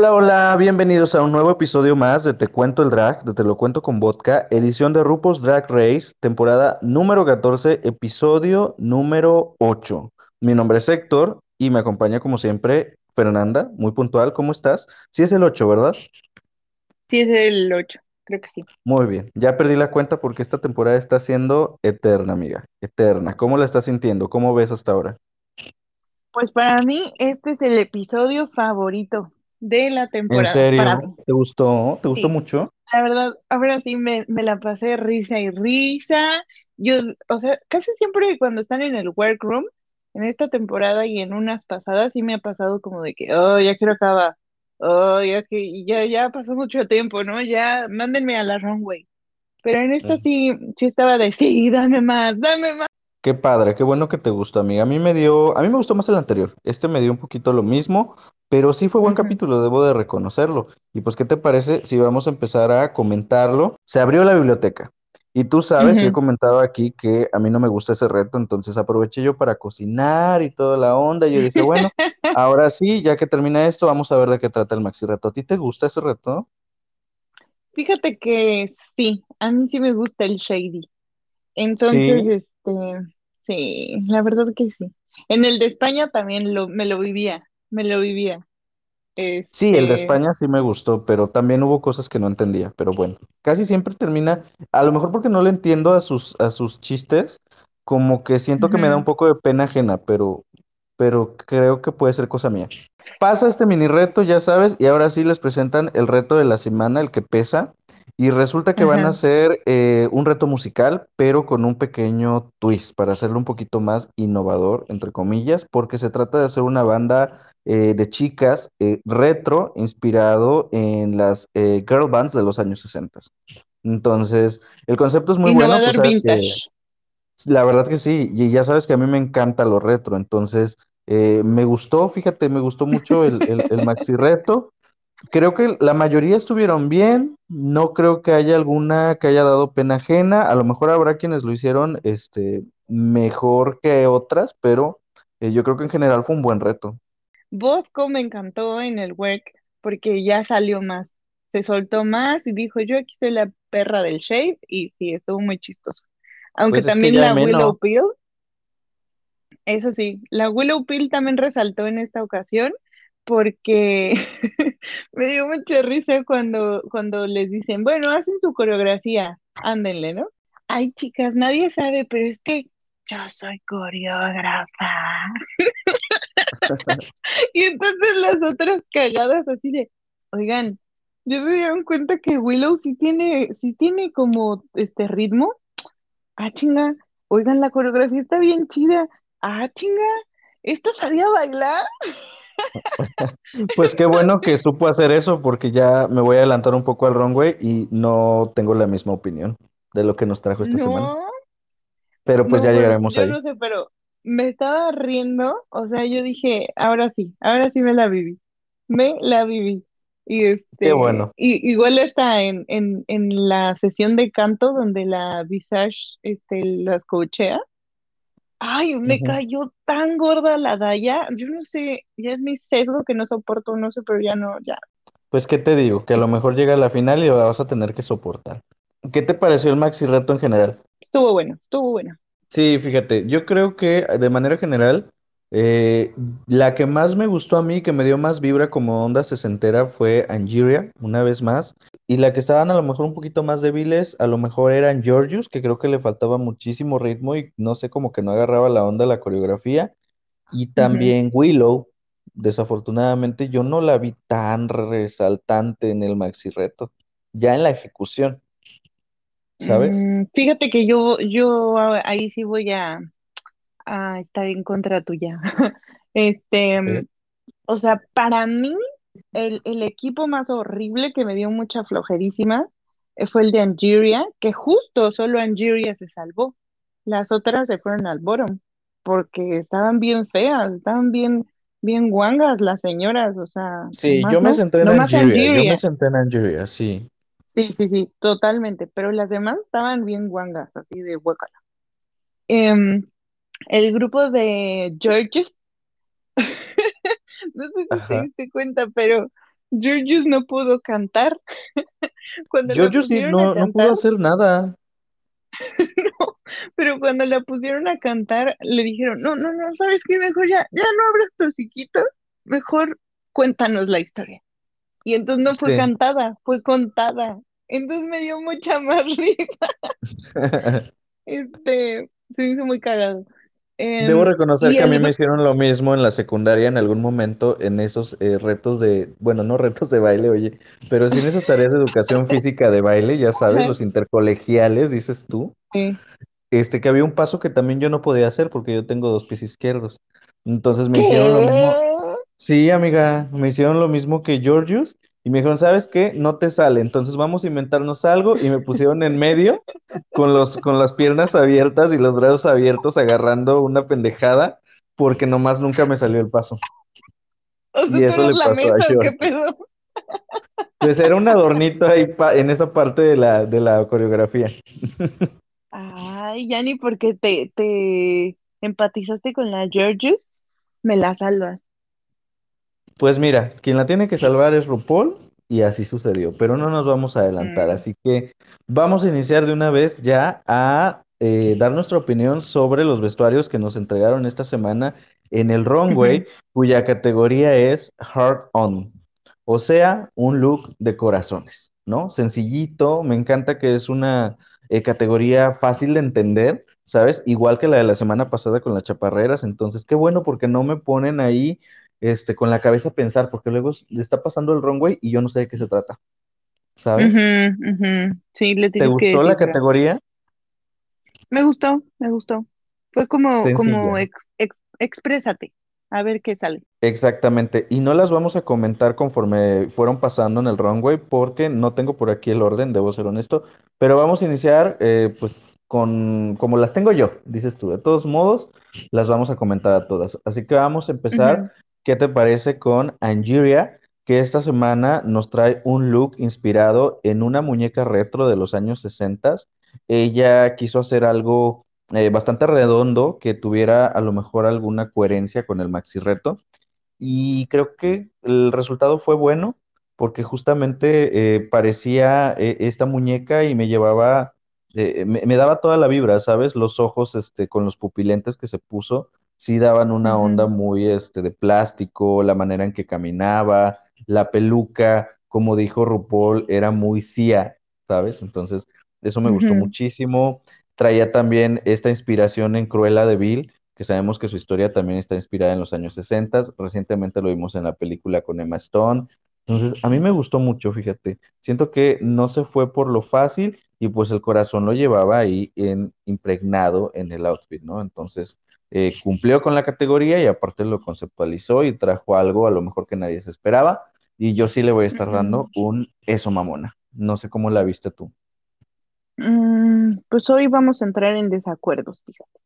Hola, hola, bienvenidos a un nuevo episodio más de Te Cuento el Drag, de Te lo cuento con vodka, edición de RuPaul's Drag Race, temporada número 14, episodio número 8. Mi nombre es Héctor y me acompaña como siempre Fernanda, muy puntual, ¿cómo estás? Sí es el 8, ¿verdad? Sí, es el 8, creo que sí. Muy bien, ya perdí la cuenta porque esta temporada está siendo eterna, amiga, eterna. ¿Cómo la estás sintiendo? ¿Cómo ves hasta ahora? Pues para mí este es el episodio favorito de la ¿En temporada, para serio? mí. ¿Te gustó? ¿Te gustó Sí, mucho? la verdad, ahora sí me, me la pasé risa y risa. Yo, o sea, casi siempre cuando están en el workroom, en esta temporada y en unas pasadas, sí me ha pasado como de que, oh, ya quiero acabar. Oh, ya que ya, ya pasó mucho tiempo, ¿no? Ya mándenme a la runway. Pero en esta sí, sí estaba de, sí, dame más, dame más. Qué padre, qué bueno que te gustó, amiga. A mí me dio, a mí me gustó más el anterior. Este me dio un poquito lo mismo, pero sí fue buen Ujú, capítulo, debo de reconocerlo. Y pues, ¿qué te parece si vamos a empezar a comentarlo? Se abrió la biblioteca. Y tú sabes, y he ujú. comentado aquí que a mí no me gusta ese reto, entonces aproveché yo para cocinar y toda la onda. Y yo dije, bueno, ahora sí, ya que termina esto, vamos a ver de qué trata el maxi reto. ¿A ti te gusta ese reto? Fíjate que sí, a mí sí me gusta el shady. Entonces, Sí. este, sí, la verdad que sí. En el de España también lo, me lo vivía, me lo vivía. Sí, el de Este, España sí me gustó, pero también hubo cosas que no entendía, pero bueno, casi siempre termina, a lo mejor porque no le entiendo a sus, a sus chistes, como que siento que me da un poco de pena ajena, pero, pero creo que puede ser cosa mía. Pasa este mini reto, ya sabes, y ahora sí les presentan el reto de la semana, el que pesa, y resulta que van a hacer eh, un reto musical, pero con un pequeño twist para hacerlo un poquito más innovador, entre comillas, porque se trata de hacer una banda eh, de chicas eh, retro inspirado en las eh, girl bands de los años 60. Entonces, el concepto es muy bueno, Innovador sabes que vintage. la verdad que sí, y ya sabes que a mí me encanta lo retro, entonces me gustó, fíjate, me gustó mucho el, el, el maxi reto. Creo que la mayoría estuvieron bien, no creo que haya alguna que haya dado pena ajena, a lo mejor habrá quienes lo hicieron este, mejor que otras, pero eh, yo creo que en general fue un buen reto. Bosco me encantó en el work porque ya salió más, se soltó más y dijo, yo aquí soy la perra del shade y sí, estuvo muy chistoso. Aunque Pues también la menos. Willow Pill Eso sí, la Willow Pill también resaltó en esta ocasión porque me dio mucha risa cuando, cuando les dicen, bueno, hacen su coreografía, ándenle, ¿no? Ay, chicas, nadie sabe, pero es que yo soy coreógrafa. Y entonces las otras cagadas así de, oigan, ¿ya se dieron cuenta que Willow sí tiene, sí tiene como este ritmo? Ah, chinga, oigan, la coreografía está bien chida. Ah, chinga, ¿esta sabía bailar? Pues qué bueno que supo hacer eso porque ya me voy a adelantar un poco al runway y no tengo la misma opinión de lo que nos trajo esta semana. Pero pues no, ya llegaremos yo ahí. no sé, pero me estaba riendo, o sea, yo dije, ahora sí, ahora sí me la viví, me la viví. Y Qué este, bueno. y, igual está en, en, en la sesión de canto donde la Visage este, las coachea. Ay, me cayó tan gorda la Daya, yo no sé, ya es mi sesgo que no soporto, no sé, pero ya no, ya. Pues qué te digo, que a lo mejor llega a la final y la vas a tener que soportar. ¿Qué te pareció el maxi reto en general? Estuvo bueno, estuvo bueno. Sí, fíjate, yo creo que de manera general, eh, la que más me gustó a mí, que me dio más vibra como onda sesentera, fue Angeria, una vez más. Y la que estaban a lo mejor un poquito más débiles, a lo mejor eran Georgius, que creo que le faltaba muchísimo ritmo y no sé, como que no agarraba la onda la coreografía. Y también Willow, desafortunadamente yo no la vi tan resaltante en el maxi reto, ya en la ejecución, ¿sabes? Mm, fíjate que yo, yo ahí sí voy a, a estar en contra tuya. Este, mm, o sea, para mí, el, el equipo más horrible que me dio mucha flojerísima eh, fue el de Angeria, que justo solo Angeria se salvó. Las otras se fueron al bottom, porque estaban bien feas, estaban bien, bien guangas las señoras, o sea, Sí, yo me no, en Angeria, yo me centré en Angeria, sí. Sí, sí, sí, totalmente, pero las demás estaban bien guangas, así de hueca. Em, el grupo de Georges, no sé si te diste cuenta, pero Georgios no pudo cantar. Cuando Giorgio sí, pusieron a no, no pudo cantar, hacer nada. no, pero cuando la pusieron a cantar, le dijeron, no, no, no, ¿sabes qué? Mejor ya, ya no abras tu hociquito, mejor cuéntanos la historia. Y entonces no fue Sí. cantada, fue contada. Entonces me dio mucha más risa. Este, se hizo muy cagado. Debo Em, reconocer que a mí me hicieron lo mismo en la secundaria en algún momento en esos eh, retos de, bueno, no retos de baile, oye, pero sí en esas tareas de educación física de baile, ya sabes, ajá, los intercolegiales, dices tú. sí. este, que había un paso que también yo no podía hacer porque yo tengo dos pies izquierdos. Entonces me hicieron lo mismo. Sí, amiga, me hicieron lo mismo que Georgius y me dijeron, ¿sabes qué? No te sale, entonces vamos a inventarnos algo y me pusieron en medio con los, con las piernas abiertas y los brazos abiertos agarrando una pendejada porque nomás nunca me salió el paso. O sea, Y eso le pasó a mesa, ¿o qué pedo? Pues era un adornito ahí en esa parte de la, de la coreografía. Ay, ya ni porque te, te empatizaste con la Georgios, me la salvas. Pues mira, quien la tiene que salvar es RuPaul y así sucedió, pero no nos vamos a adelantar, Mm, así que vamos a iniciar de una vez ya a eh, dar nuestra opinión sobre los vestuarios que nos entregaron esta semana en el runway, cuya categoría es Heart On, o sea, un look de corazones, ¿no? Sencillito, me encanta que es una eh, categoría fácil de entender, ¿sabes? Igual que la de la semana pasada con las chaparreras, entonces qué bueno porque no me ponen ahí este, con la cabeza a pensar, porque luego le está pasando el runway y yo no sé de qué se trata, ¿sabes? Sí, le ¿Te que gustó la categoría? Me gustó, me gustó. Fue como, como ex, ex- exprésate, a ver qué sale. Exactamente. Y no las vamos a comentar conforme fueron pasando en el runway, porque no tengo por aquí el orden, debo ser honesto. Pero vamos a iniciar, eh, pues, con como las tengo yo, dices tú. De todos modos, las vamos a comentar a todas. Así que vamos a empezar. ¿Qué te parece con Angeria? Que esta semana nos trae un look inspirado en una muñeca retro de los años 60. Ella quiso hacer algo eh, bastante redondo que tuviera a lo mejor alguna coherencia con el maxi reto. Y creo que el resultado fue bueno porque justamente eh, parecía eh, esta muñeca y me llevaba, me, me daba toda la vibra, ¿sabes? Los ojos este, con los pupilentes que se puso, sí daban una onda muy este, de plástico, la manera en que caminaba, la peluca, como dijo RuPaul, era muy Sia, ¿sabes? Entonces, eso me gustó muchísimo. Traía también esta inspiración en Cruella de Vil que sabemos que su historia también está inspirada en los años 60. Recientemente lo vimos en la película con Emma Stone. Entonces, a mí me gustó mucho, fíjate. Siento que no se fue por lo fácil y pues el corazón lo llevaba ahí en, impregnado en el outfit, ¿no? Entonces, eh, cumplió con la categoría y aparte lo conceptualizó y trajo algo a lo mejor que nadie se esperaba. Y yo sí le voy a estar dando un eso, mamona. No sé cómo la viste tú. Mm, pues hoy vamos a entrar en desacuerdos, fíjate,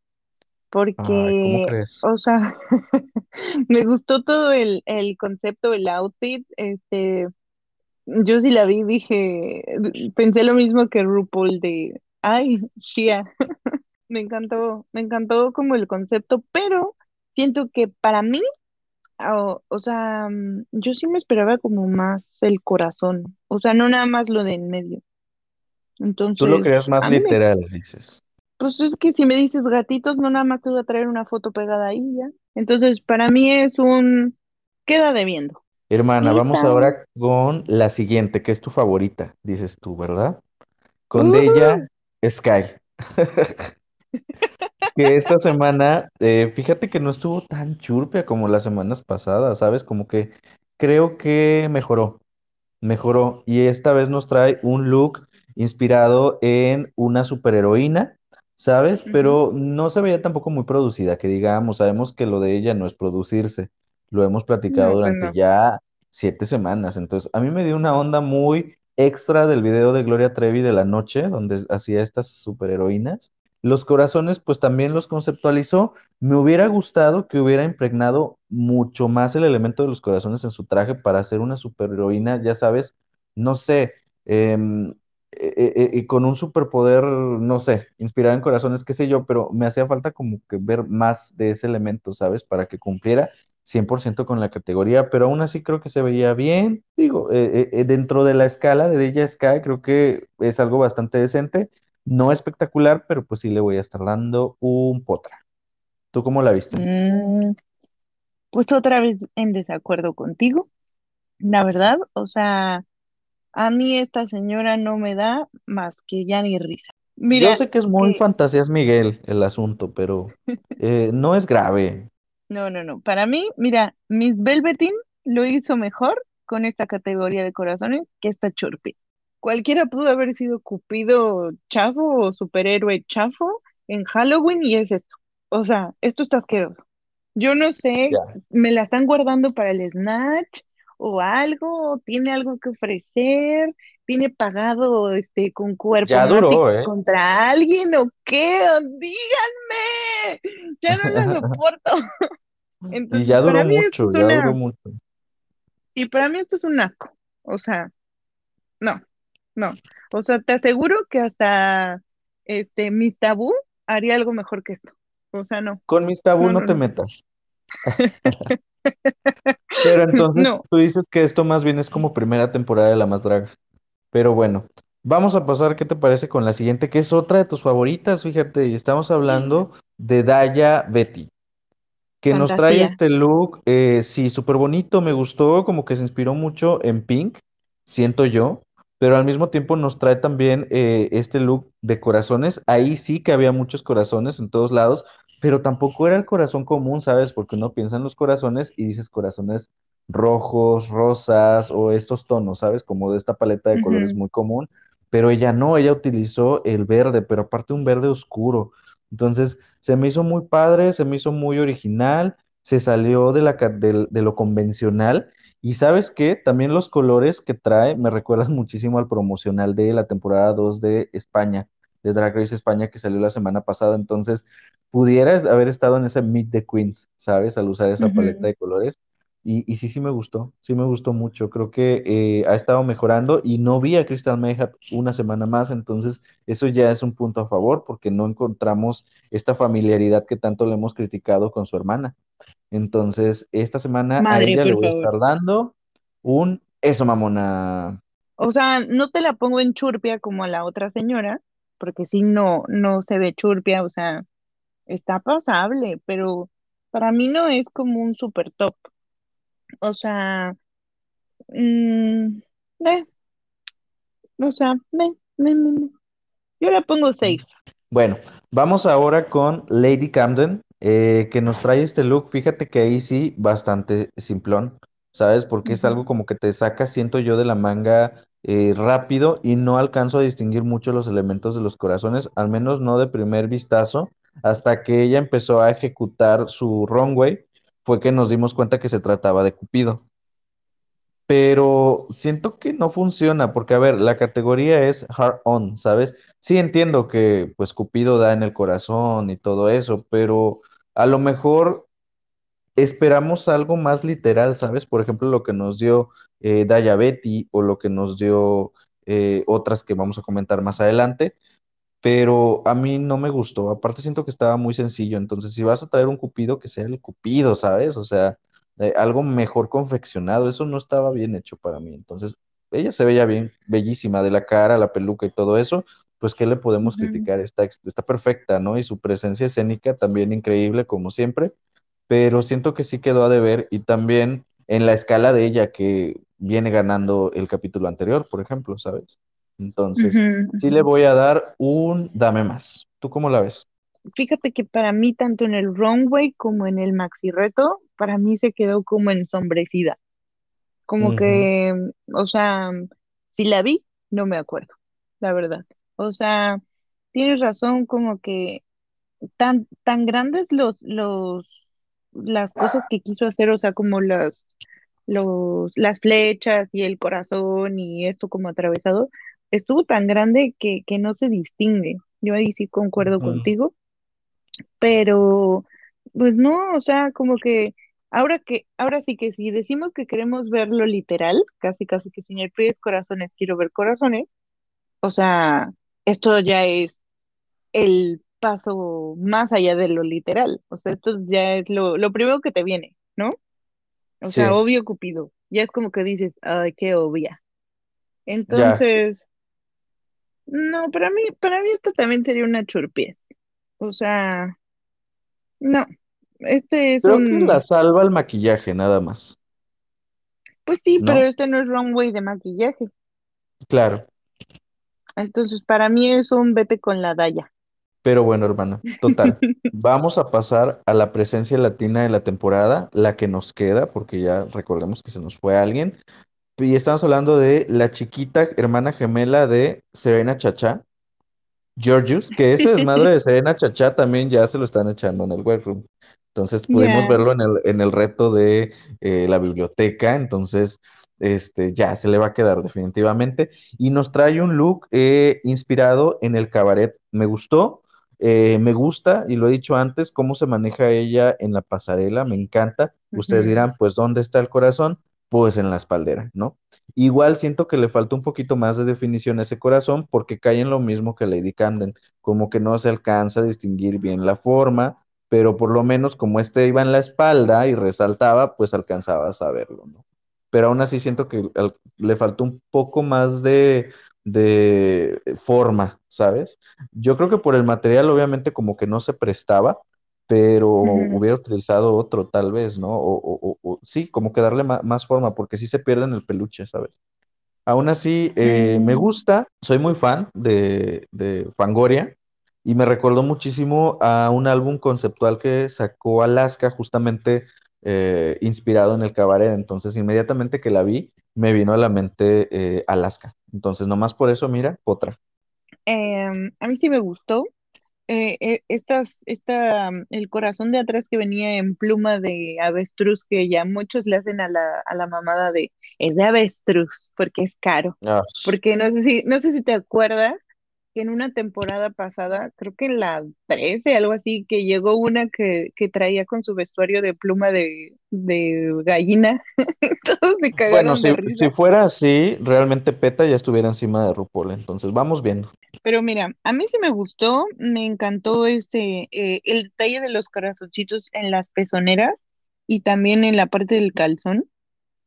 Ay, ¿cómo porque, crees? o sea, me gustó todo el, el concepto, el outfit, este, yo sí la vi, dije, pensé lo mismo que RuPaul de, ay, Shia, me encantó, me encantó como el concepto, pero siento que para mí, o, o sea, mm, yo sí me esperaba como más el corazón, o sea, no nada más lo de en medio, Tú lo entonces, creas más me literal, dices. Pues es que si me dices gatitos, no nada más te voy a traer una foto pegada ahí ya. Entonces, para mí es un queda debiendo. Hermana, vamos ahora con la siguiente, que es tu favorita, dices tú, ¿verdad? Con de ella, Ujú, Sky. Que esta semana, eh, fíjate que no estuvo tan churpia como las semanas pasadas, ¿sabes? Como que creo que mejoró. Mejoró y esta vez nos trae un look inspirado en una superheroína, ¿sabes? Pero no se veía tampoco muy producida, que digamos, sabemos que lo de ella no es producirse, lo hemos platicado No, pues durante no. ya siete semanas, entonces a mí me dio una onda muy extra del video de Gloria Trevi de la noche, donde hacía estas superheroínas. Los corazones, pues también los conceptualizó. Me hubiera gustado que hubiera impregnado mucho más el elemento de los corazones en su traje para hacer una superheroína, ya sabes, no sé, eh, eh, eh, con un superpoder, no sé, inspirada en corazones, qué sé yo, pero me hacía falta como que ver más de ese elemento, ¿sabes? Para que cumpliera. 100% con la categoría, pero aún así creo que se veía bien. Digo, eh, eh, eh, dentro de la escala de Deja Sky, creo que es algo bastante decente. No espectacular, pero pues sí le voy a estar dando un potra. ¿Tú cómo la viste? Mm, pues otra vez en desacuerdo contigo, la verdad, o sea, a mí esta señora no me da más que ya ni risa. Yo Mira, sé que es muy que fantasías Miguel el asunto, pero eh, no es grave. no, no, no, para mí, mira, Miss Velveteen lo hizo mejor con esta categoría de corazones que esta Churpi. Cualquiera pudo haber sido Cupido chafo o superhéroe chafo en Halloween y es esto. O sea, esto está asqueroso. Yo no sé, me la están guardando para el Snatch o algo, tiene algo que ofrecer, tiene pagado este con cuerpo Ya duró, mático ¿eh? contra alguien o qué, díganme, ya no la soporto. Y ya duró mucho, ya duró mucho. y para mí esto es un asco. O sea, no, no. O sea, te aseguro que hasta este Miss Tabú haría algo mejor que esto. O sea, no, Con mis tabú no, no no, te no. metas. Pero entonces No. tú dices que esto más bien es como primera temporada de La Más Draga. Pero bueno, vamos a pasar, ¿qué te parece con la siguiente? Que es otra de tus favoritas, fíjate, y estamos hablando de Daya Betty. que nos trae este look, eh, sí, súper bonito, me gustó, como que se inspiró mucho en Pink, siento yo, pero al mismo tiempo nos trae también eh, este look de corazones, ahí sí que había muchos corazones en todos lados, pero tampoco era el corazón común, ¿sabes? Porque uno piensa en los corazones y dices corazones rojos, rosas o estos tonos, ¿sabes? Como de esta paleta de colores muy común, pero ella no, ella utilizó el verde, pero aparte un verde oscuro. Entonces, se me hizo muy padre, se me hizo muy original, se salió de, la, de lo convencional. Y sabes qué, también los colores que trae me recuerdan muchísimo al promocional de la temporada 2 de España, de Drag Race España que salió la semana pasada. Entonces, pudieras haber estado en ese Meet the Queens, ¿sabes? Al usar esa paleta de colores. Y, y sí, sí me gustó, sí me gustó mucho. Creo que eh, ha estado mejorando y no vi a Crystal Mayhap una semana más, entonces eso ya es un punto a favor porque no encontramos esta familiaridad que tanto le hemos criticado con su hermana. Entonces, esta semana a ella le voy a estar dando un eso, mamona. O sea, no te la pongo en churpia como a la otra señora, porque sí no, no se ve churpia, o sea, está pasable, pero para mí no es como un super top. O sea, mm, eh, o sea, me, me, me, me. Yo la pongo safe. Bueno, vamos ahora con Lady Camden, eh, que nos trae este look. Fíjate que ahí sí, bastante simplón, ¿sabes? Porque es algo como que te saca, siento yo, de la manga eh, rápido y no alcanzo a distinguir mucho los elementos de los corazones, al menos no de primer vistazo, hasta que ella empezó a ejecutar su runway, fue que nos dimos cuenta que se trataba de Cupido. pero siento que no funciona porque, a ver, la categoría es hard on, ¿sabes? Sí entiendo que pues Cupido da en el corazón y todo eso, pero a lo mejor esperamos algo más literal, ¿sabes? Por ejemplo, lo que nos dio eh, Daya Betty o lo que nos dio eh, otras que vamos a comentar más adelante pero a mí no me gustó. Aparte siento que estaba muy sencillo, entonces si vas a traer un cupido, que sea el cupido, ¿sabes? O sea, eh, algo mejor confeccionado, eso no estaba bien hecho para mí. Entonces, ella se veía bien, bellísima de la cara, la peluca y todo eso, pues ¿qué le podemos criticar? Está, está perfecta, ¿no? Y su presencia escénica también increíble, como siempre, pero siento que sí quedó a deber y también en la escala de ella que viene ganando el capítulo anterior, por ejemplo, ¿sabes? Entonces, sí le voy a dar un dame más. ¿Tú cómo la ves? Fíjate que para mí, tanto en el runway como en el maxi reto, para mí se quedó como ensombrecida. Como que, o sea, si la vi, no me acuerdo, la verdad. O sea, tienes razón, como que tan, tan grandes los, los, las cosas que quiso hacer, o sea, como las, los, las flechas y el corazón y esto como atravesado, estuvo tan grande que, que no se distingue. Yo ahí sí concuerdo contigo pero pues no, o sea, como que ahora que, ahora sí que si decimos que queremos verlo literal, casi casi que si me pides corazones, quiero ver corazones, o sea, esto ya es el paso más allá de lo literal, o sea, esto ya es lo, lo primero que te viene, ¿no? O sea, obvio Cupido. Ya es como que dices, ay, qué obvia. Entonces, no, para mí, para mí esto también sería una churpies. O sea, no, este es Creo que la un, salva el maquillaje, nada más, pues sí, pero este no es runway de maquillaje. Claro. Entonces, para mí es un vete con la Daya. Pero bueno, hermana, total. Vamos a pasar a la presencia latina de la temporada, la que nos queda, porque ya recordemos que se nos fue alguien. Y estamos hablando de la chiquita hermana gemela de Serena Chacha, Georgius, que ese desmadre de Serena Chacha también ya se lo están echando en el workroom. Entonces pudimos verlo en el, en el reto de eh, la biblioteca, entonces este, ya se le va a quedar definitivamente. Y nos trae un look eh, inspirado en el cabaret. Me gustó, eh, me gusta, y lo he dicho antes, cómo se maneja ella en la pasarela, me encanta. Ustedes dirán, pues, ¿dónde está el corazón? Pues en la espaldera, ¿no? Igual siento que le falta un poquito más de definición a ese corazón porque cae en lo mismo que Lady Camden, como que no se alcanza a distinguir bien la forma, pero por lo menos como este iba en la espalda y resaltaba, pues alcanzabas a verlo, ¿no? Pero aún así siento que le faltó un poco más de, de forma, ¿sabes? Yo creo que por el material obviamente como que no se prestaba, pero hubiera utilizado otro tal vez, ¿no? O, o- o- o- sí, como que darle más forma, porque sí se pierde en el peluche, ¿sabes? Aún así, eh, me gusta, soy muy fan de, de Fangoria y me recordó muchísimo a un álbum conceptual que sacó Alaska, justamente eh, inspirado en el cabaret. Entonces, inmediatamente que la vi, me vino a la mente eh, Alaska. Entonces, nomás por eso, mira, otra. em, a mí sí me gustó. Eh, eh, estas, esta, mm, el corazón de atrás que venía en pluma de avestruz, que ya muchos le hacen a la, a la mamada de, es de avestruz, porque es caro. Ah, Porque no sé si, no sé si te acuerdas que en una temporada pasada, creo que en la 13, algo así, que llegó una que, que traía con su vestuario de pluma de, de gallina. Todos se Bueno, cagaron de si, risa. si fuera así, realmente PETA ya estuviera encima de RuPaul. Entonces, vamos viendo. Pero mira, a mí sí me gustó, me encantó este, eh, el detalle de los corazoncitos en las pezoneras y también en la parte del calzón.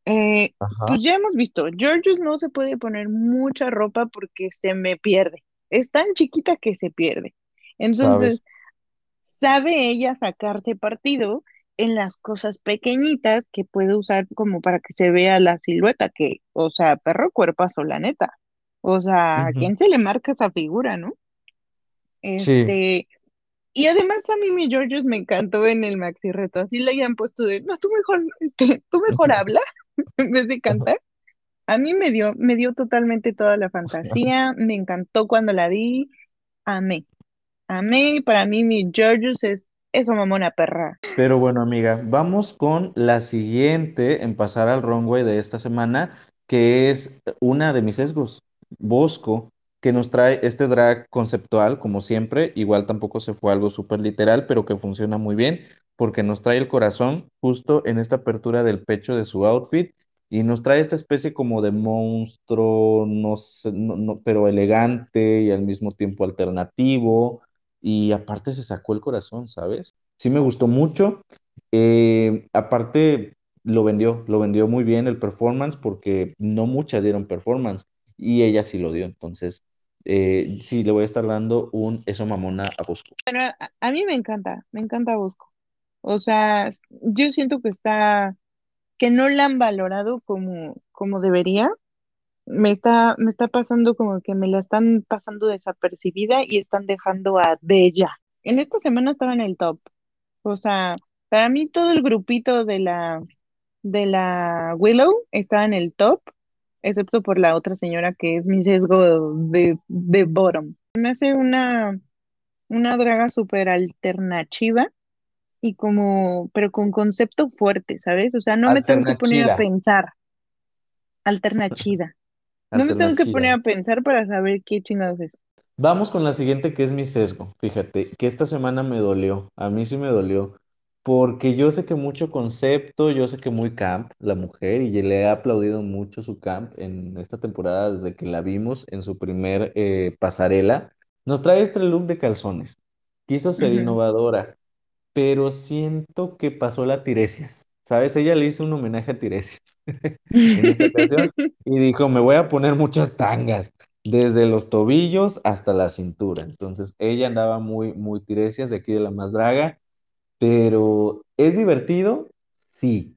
Eh, pues ya hemos visto, Georgios no se puede poner mucha ropa porque se me pierde. Es tan chiquita que se pierde. sabes. Entonces, sabe ella sacarse partido en las cosas pequeñitas que puede usar como para que se vea la silueta, que, o sea, perro cuerpazo, la neta. O sea, ¿a Ujú. quién se le marca esa figura, no? Sí. Este, y además a mí mi Georgios me encantó en el maxi reto, así le hayan puesto de, no, tú mejor, este, tú mejor habla en vez de cantar. A mí me dio, me dio totalmente toda la fantasía, me encantó cuando la vi, amé, amé, para mí mi Georgios es eso, mamona perra. Pero bueno, amiga, vamos con la siguiente en pasar al runway de esta semana, que es una de mis sesgos, Bosco, que nos trae este drag conceptual, como siempre. Igual tampoco se fue algo súper literal, pero que funciona muy bien, porque nos trae el corazón justo en esta apertura del pecho de su outfit y nos trae esta especie como de monstruo, no sé, no- no- pero elegante y al mismo tiempo alternativo. Y aparte se sacó el corazón, ¿sabes? Sí me gustó mucho. Eh, aparte, lo vendió, lo vendió muy bien el performance porque no muchas dieron performance y ella sí lo dio. Entonces, eh, sí, le voy a estar dando un eso mamona a Bosco. Bueno, a, a mí me encanta, me encanta Bosco. O sea, yo siento que está, que no la han valorado como, como debería me está, me está pasando como que me la están pasando desapercibida y están dejando a Bella. En esta semana estaba en el top. O sea, para mí todo el grupito de la, de la Willow estaba en el top, excepto por la otra señora que es mi sesgo de, de bottom. Me hace una, una draga súper alternativa y como, pero con concepto fuerte, ¿sabes? O sea, no me tengo que poner a pensar, alternativa. No me tengo que poner a pensar para saber qué chingados es. Vamos con la siguiente que es mi sesgo. Fíjate, que esta semana me dolió, a mí sí me dolió, porque yo sé que mucho concepto, yo sé que muy camp la mujer y le he aplaudido mucho su camp en esta temporada desde que la vimos en su primer eh, pasarela. Nos trae este look de calzones. Quiso ser innovadora, pero siento que pasó la tiresias. ¿sabes? Ella le hizo un homenaje a Tiresias en esta ocasión y dijo, me voy a poner muchas tangas, desde los tobillos hasta la cintura. Entonces, ella andaba muy, muy Tiresias de aquí de la Más Draga, pero ¿es divertido? Sí.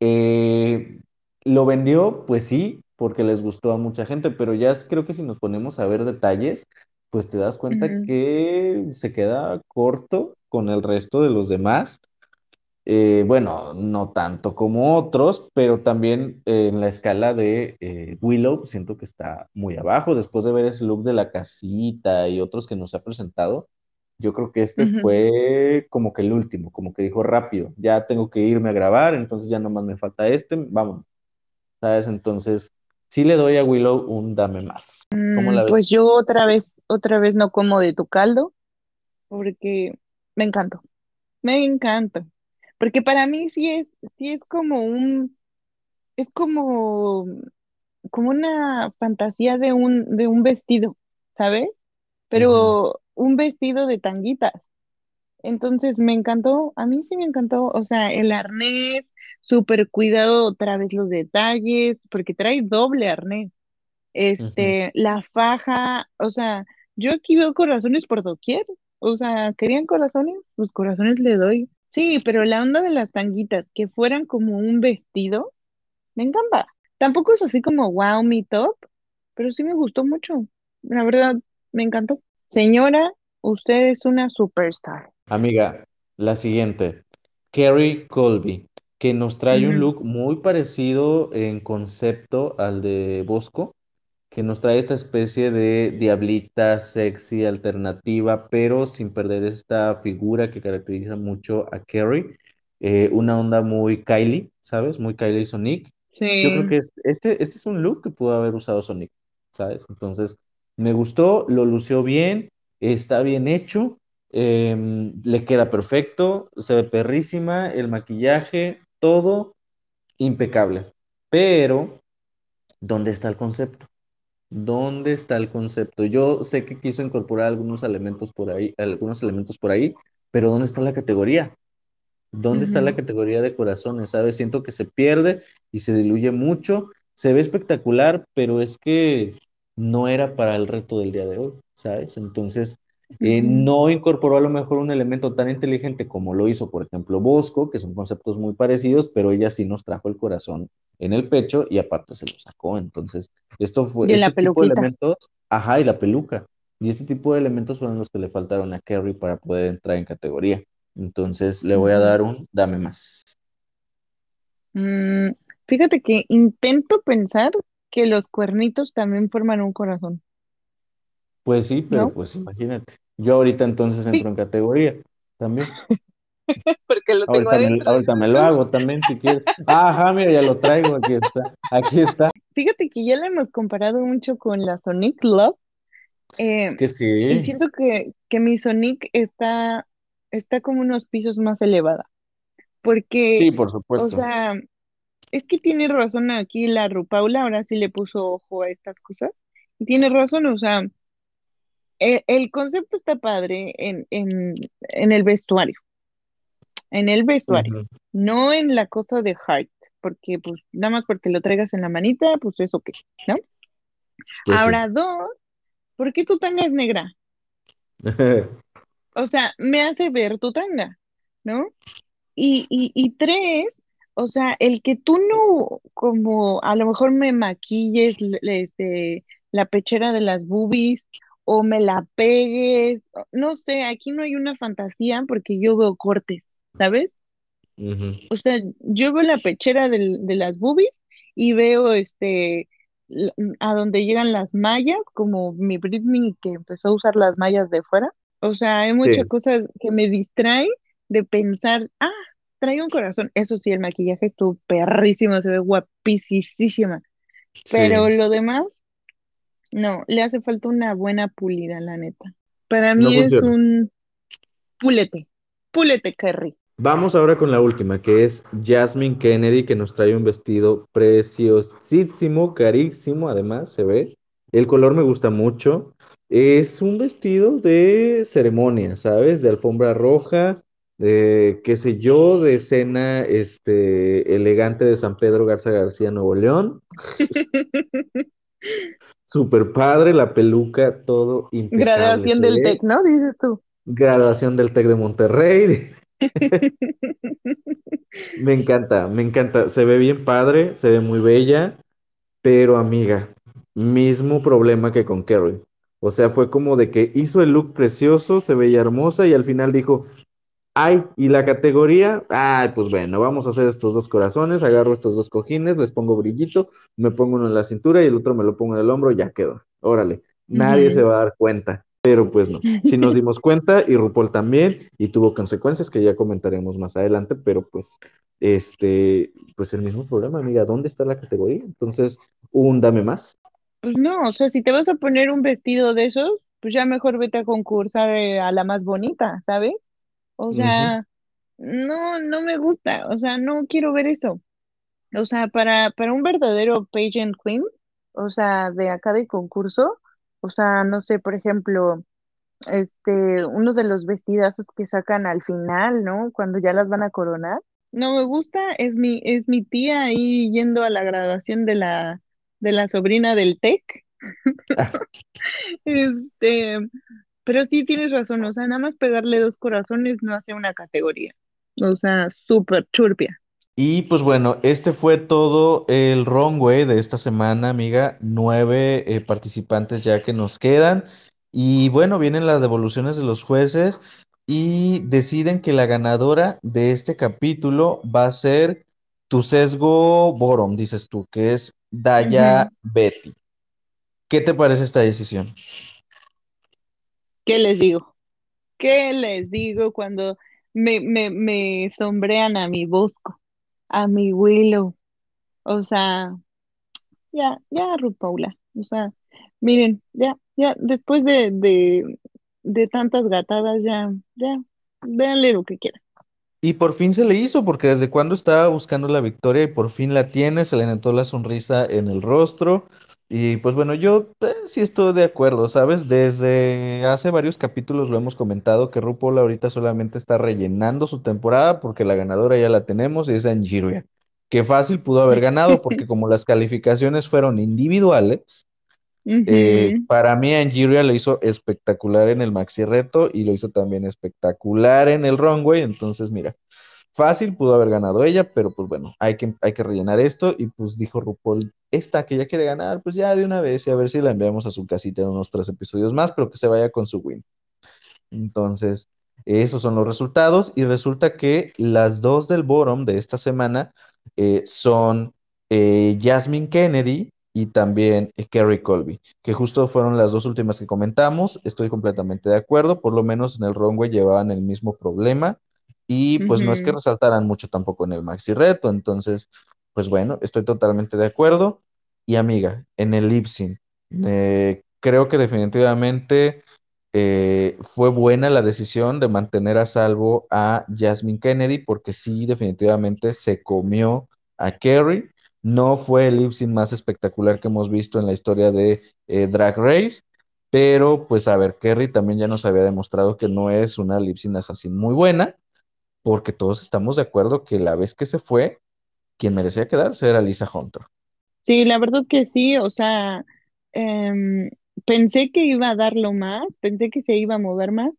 Eh, ¿lo vendió? Pues sí, porque les gustó a mucha gente, pero ya creo que si nos ponemos a ver detalles, pues te das cuenta que se queda corto con el resto de los demás. Eh, bueno, no tanto como otros, pero también eh, en la escala de eh, Willow siento que está muy abajo. Después de ver ese look de la casita y otros que nos ha presentado, yo creo que este fue como que el último, como que dijo rápido, ya tengo que irme a grabar, entonces ya nomás me falta este, vamos, ¿sabes? Entonces sí le doy a Willow un dame más. ¿Cómo Mm, pues yo otra vez, otra vez no como de tu caldo, porque me encantó, me encanta. Porque para mí sí es, sí es como un, es como, como una fantasía de un, de un vestido, ¿sabes? Ujú, Pero un vestido de tanguitas. Entonces me encantó, a mí sí me encantó, o sea, el arnés, súper cuidado otra vez los detalles, porque trae doble arnés. ujú. Este, la faja, o sea, yo aquí veo corazones por doquier, o sea, ¿querían corazones? Pues corazones le doy. Sí, pero la onda de las tanguitas, que fueran como un vestido, me encanta. Tampoco es así como wow, mi top, pero sí me gustó mucho. La verdad, me encantó. Señora, usted es una superstar. Amiga, la siguiente, Carrie Colby, que nos trae un look muy parecido en concepto al de Bosco, que nos trae esta especie de diablita sexy alternativa, pero sin perder esta figura que caracteriza mucho a Carrie, eh, una onda muy Kylie, ¿sabes? Muy Kylie Sonic. Yo creo que este, este es un look que pudo haber usado Sonic, ¿sabes? Entonces, me gustó, lo lució bien, está bien hecho. Em, le queda perfecto, se ve perrísima, el maquillaje, todo impecable. Pero, ¿dónde está el concepto? ¿Dónde está el concepto? Yo sé que quiso incorporar algunos elementos por ahí, algunos elementos por ahí, pero ¿dónde está la categoría? ¿Dónde está la categoría de corazones? ¿Sabes? Siento que se pierde y se diluye mucho. Se ve espectacular, pero es que no era para el reto del día de hoy, ¿sabes? Entonces, eh, no incorporó a lo mejor un elemento tan inteligente como lo hizo, por ejemplo, Bosco, que son conceptos muy parecidos, pero ella sí nos trajo el corazón en el pecho y aparte se lo sacó. Entonces, esto fue, Y en este la tipo de elementos, ajá, y la peluca. Y este tipo de elementos fueron los que le faltaron a Kerry para poder entrar en categoría. Entonces le voy a dar un dame más. Mm, fíjate que intento pensar que los cuernitos también forman un corazón, Pues sí, pero ¿no? pues imagínate. Yo ahorita entonces entro en categoría también. porque lo tengo Ahorita me, ahorita me lo hago también si quieres. Ajá, mira, ya lo traigo, aquí está. Aquí está. Fíjate que ya la hemos comparado mucho con la Sonic Love, Es eh, que y sí. siento que, que mi Sonic está, está como unos pisos más elevada, porque, Sí, por o supuesto. sea, es que tiene razón aquí la Rupaula, ahora sí le puso ojo a estas cosas, y tiene razón, o sea, el, el concepto está padre en, en, en el vestuario en el vestuario, no en la cosa de Heart, porque pues nada más porque lo traigas en la manita, pues eso qué, ¿no? Pues sí. Ahora dos, ¿por qué tu tanga es negra? O sea, me hace ver tu tanga, ¿no? Y, y, y tres, o sea, el que tú no, como a lo mejor me maquilles le- le- este, la pechera de las boobies o me la pegues, no sé, aquí no hay una fantasía porque yo veo cortes, ¿sabes? O sea, yo veo la pechera del- de las boobies y veo este a donde llegan las mallas, como mi Britney que empezó a usar las mallas de fuera. O sea, hay muchas Sí, cosas que me distraen de pensar, ah, trae un corazón. Eso sí, el maquillaje estuvo perrísimo, se ve guapísima. Pero sí. lo demás, no, le hace falta una buena pulida, la neta. Para No mí es funciona. un pulete, pulete Kerry. Vamos ahora con la última, que es Jasmine Kennedy, que nos trae un vestido preciosísimo, carísimo, además, se ve. El color me gusta mucho. Es un vestido de ceremonia, ¿sabes? De alfombra roja. eh, qué sé yo, de escena este, elegante de San Pedro Garza García, Nuevo León. Super padre, la peluca, todo impecable. Graduación del. TEC, ¿no? Dices tú. Graduación del TEC de Monterrey. Me encanta, me encanta. Se ve bien padre, se ve muy bella, pero amiga, mismo problema que con Carrie. O sea, fue como de que hizo el look precioso, se veía hermosa y al final dijo, ay, ¿y la categoría? Ay, pues bueno, vamos a hacer estos dos corazones, agarro estos dos cojines, les pongo brillito, me pongo uno en la cintura y el otro me lo pongo en el hombro, ya quedó. Órale, nadie se va a dar cuenta. Pero pues no, sí nos dimos cuenta y RuPaul también y tuvo consecuencias que ya comentaremos más adelante, pero pues este, pues el mismo problema, amiga, ¿dónde está la categoría? Entonces, un dame más. Pues no, o sea, si te vas a poner un vestido de esos, pues ya mejor vete a concursar eh, a la más bonita, ¿sabes? O sea, no, no me gusta, o sea, no quiero ver eso. O sea, para, para un verdadero pageant queen, o sea, de acá de concurso, o sea, no sé, por ejemplo, este, uno de los vestidazos que sacan al final, ¿no? Cuando ya las van a coronar. No me gusta, es mi, es mi tía ahí yendo a la graduación de la, de la sobrina del TEC. Este, pero sí tienes razón, o sea, nada más pegarle dos corazones no hace una categoría. O sea, súper churpia. Y pues bueno, este fue todo el runway de esta semana, amiga. Nueve eh, participantes ya que nos quedan. Y bueno, vienen las devoluciones de los jueces y deciden que la ganadora de este capítulo va a ser tu sesgo Borom, dices tú, que es Daya. Betty. ¿Qué te parece esta decisión? ¿Qué les digo? ¿Qué les digo cuando me, me, me sombrean a mi Bosco, a mi Willow? O sea, ya, ya, Rupaula. O sea, miren, ya, ya, después de, de, de tantas gatadas, ya, ya, véanle lo que quieran. Y por fin se le hizo, porque desde cuando estaba buscando la victoria y por fin la tiene, se le notó la sonrisa en el rostro. Y pues bueno, yo eh, sí estoy de acuerdo, ¿sabes? Desde hace varios capítulos lo hemos comentado que RuPaul ahorita solamente está rellenando su temporada porque la ganadora ya la tenemos y es Angeria. Que fácil pudo haber ganado porque como las calificaciones fueron individuales, eh, para mí, Angeria lo hizo espectacular en el maxi reto y lo hizo también espectacular en el runway. Entonces, mira, fácil pudo haber ganado ella, pero pues bueno, hay que, hay que rellenar esto. Y pues dijo RuPaul, esta que ya quiere ganar, pues ya de una vez y a ver si la enviamos a su casita en unos tres episodios más, pero que se vaya con su win. Entonces, esos son los resultados y resulta que las dos del bottom de esta semana eh, son eh, Jasmine Kennedy y también eh, Kerry Colby, que justo fueron las dos últimas que comentamos. Estoy completamente de acuerdo, por lo menos en el runway llevaban el mismo problema y pues no es que resaltaran mucho tampoco en el maxi reto, entonces, pues bueno, estoy totalmente de acuerdo. Y amiga, en el lip sync, eh, creo que definitivamente eh, fue buena la decisión de mantener a salvo a Jasmine Kennedy porque sí, definitivamente se comió a Kerry. No fue el lip sync más espectacular que hemos visto en la historia de eh, Drag Race, pero pues a ver, Kerry también ya nos había demostrado que no es una lip sync assassin muy buena, porque todos estamos de acuerdo que la vez que se fue, quien merecía quedarse era Lisa Hunter. Sí, la verdad que sí, o sea, em, pensé que iba a darlo más, pensé que se iba a mover más,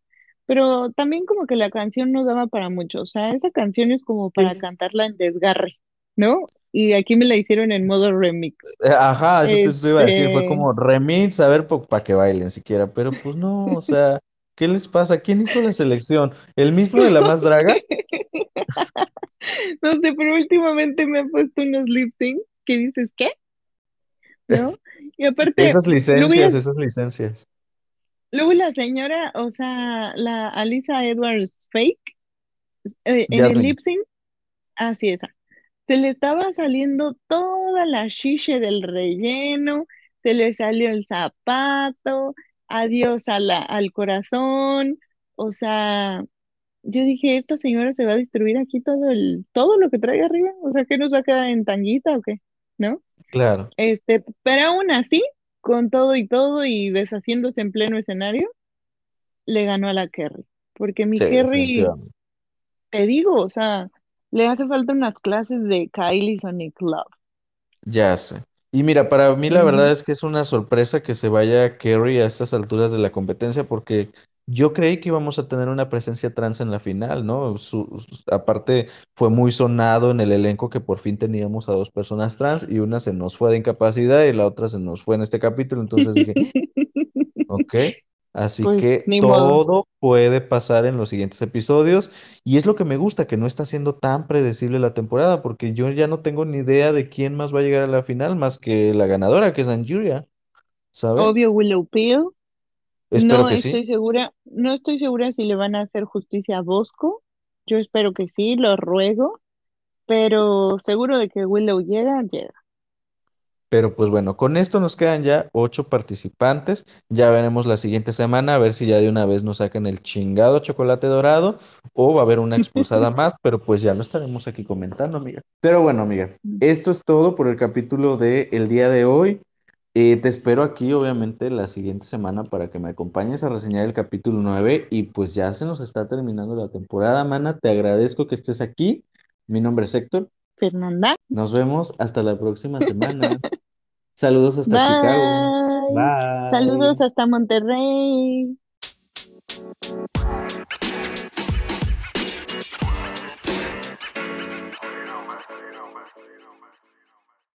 pero también como que la canción no daba para mucho, o sea, esa canción es como para Sí. cantarla en desgarre, ¿no? Y aquí me la hicieron en modo remix. Eh, Ajá, eso te, te iba a decir, fue Este, como remix, a ver, para que bailen siquiera, pero pues no, o sea, ¿qué les pasa? ¿Quién hizo la selección? ¿El mismo de la más draga? no sé, pero últimamente me ha puesto unos lip sync que dices, ¿qué? ¿No? Y aparte, Esas licencias, esas licencias. Luego la señora, o sea, la Alisa Edwards Fake, eh, en el lip sync, así esa, se le estaba saliendo toda la chiche del relleno, se le salió el zapato, adiós a la, al corazón, o sea, yo dije, esta señora se va a destruir aquí todo el, todo lo que trae arriba, o sea, ¿qué nos va a quedar en tanguita o qué? ¿No? Claro, Este, pero aún así, con todo y todo y deshaciéndose en pleno escenario le ganó a la Kerry, porque mi sí, Kerry, te digo, o sea, le hace falta unas clases de Kylie Sonic Love. Ya sé. Y mira, para mí la verdad es que es una sorpresa que se vaya Kerry a estas alturas de la competencia porque yo creí que íbamos a tener una presencia trans en la final, ¿no? Su- su- aparte fue muy sonado en el elenco que por fin teníamos a dos personas trans y una se nos fue de incapacidad y la otra se nos fue en este capítulo, entonces dije, Ok, así Pues que modo. todo puede pasar en los siguientes episodios y es lo que me gusta, que no está siendo tan predecible la temporada, porque yo ya no tengo ni idea de quién más va a llegar a la final más que la ganadora, que es Anjuria, ¿sabes? Obvio Willow Pill. Espero No que sí, estoy segura, no estoy segura si le van a hacer justicia a Bosco. Yo espero que sí, lo ruego, pero seguro de que Willow llega, llega. Pero pues bueno, con esto nos quedan ya ocho participantes, ya veremos la siguiente semana a ver si ya de una vez nos sacan el chingado chocolate dorado o va a haber una expulsada más, pero pues ya lo estaremos aquí comentando, amiga. Pero bueno, amiga, esto es todo por el capítulo de el día de hoy. Eh, te espero aquí, obviamente, la siguiente semana para que me acompañes a reseñar el capítulo 9 y pues ya se nos está terminando la temporada, mana. Te agradezco que estés aquí. Mi nombre es Héctor. Fernanda. Nos vemos hasta la próxima semana. Saludos hasta Chicago. Bye. Saludos hasta Monterrey.